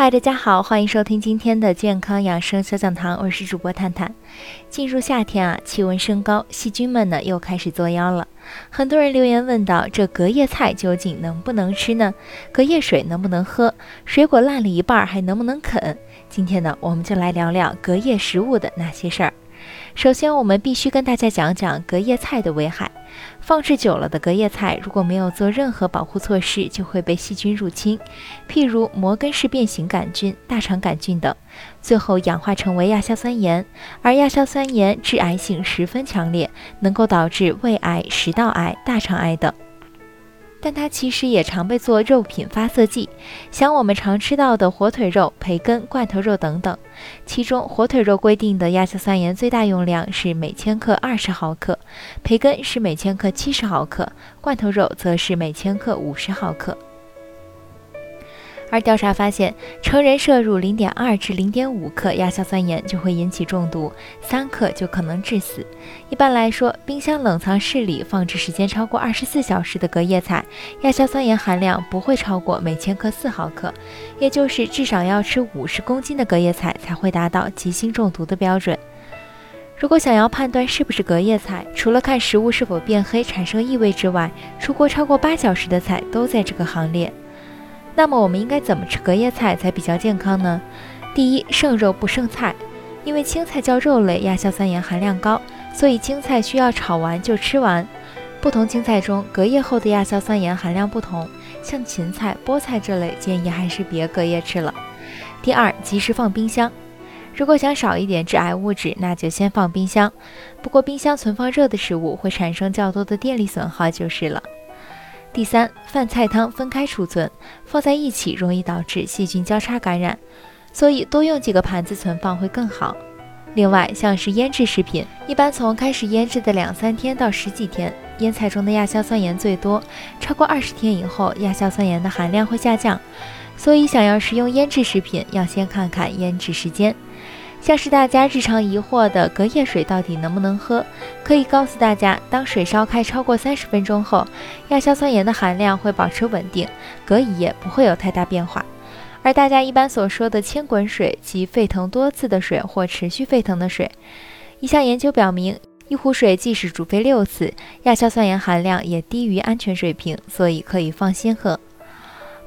嗨，大家好，欢迎收听今天的健康养生小讲堂，我是主播探探。进入夏天啊，气温升高，细菌们呢又开始作妖了。很多人留言问到：这隔夜菜究竟能不能吃呢？隔夜水能不能喝？水果烂了一半还能不能啃？今天呢，我们就来聊聊隔夜食物的那些事儿。首先，我们必须跟大家讲讲隔夜菜的危害。放置久了的隔夜菜，如果没有做任何保护措施，就会被细菌入侵，譬如摩根氏变形杆菌、大肠杆菌等，最后氧化成为亚硝酸盐。而亚硝酸盐致癌性十分强烈，能够导致胃癌、食道癌、大肠癌等。但它其实也常被做肉品发色剂，像我们常吃到的火腿肉、培根、罐头肉等等。其中，火腿肉规定的亚硝酸盐最大用量是每千克二十毫克，培根是每千克七十毫克，罐头肉则是每千克五十毫克。而调查发现，成人摄入零点二至零点五克亚硝酸盐就会引起中毒，三克就可能致死。一般来说，冰箱冷藏室里放置时间超过二十四小时的隔夜菜，亚硝酸盐含量不会超过每千克四毫克，也就是至少要吃五十公斤的隔夜菜才会达到急性中毒的标准。如果想要判断是不是隔夜菜，除了看食物是否变黑、产生异味之外，出锅超过八小时的菜都在这个行列。那么我们应该怎么吃隔夜菜才比较健康呢？第一，剩肉不剩菜，因为青菜较肉类，亚硝酸盐含量高，所以青菜需要炒完就吃完。不同青菜中隔夜后的亚硝酸盐含量不同，像芹菜、菠菜这类建议还是别隔夜吃了。第二，及时放冰箱。如果想少一点致癌物质，那就先放冰箱。不过冰箱存放热的食物会产生较多的电力损耗就是了。第三，饭菜汤分开储存，放在一起容易导致细菌交叉感染，所以多用几个盘子存放会更好。另外，像是腌制食品，一般从开始腌制的两三天到十几天，腌菜中的亚硝酸盐最多，超过二十天以后，亚硝酸盐的含量会下降。所以，想要食用腌制食品，要先看看腌制时间。像是大家日常疑惑的隔夜水到底能不能喝，可以告诉大家，当水烧开超过三十分钟后，亚硝酸盐的含量会保持稳定，隔一夜不会有太大变化。而大家一般所说的千滚水即沸腾多次的水或持续沸腾的水，一项研究表明，一壶水即使煮沸六次，亚硝酸盐含量也低于安全水平，所以可以放心喝。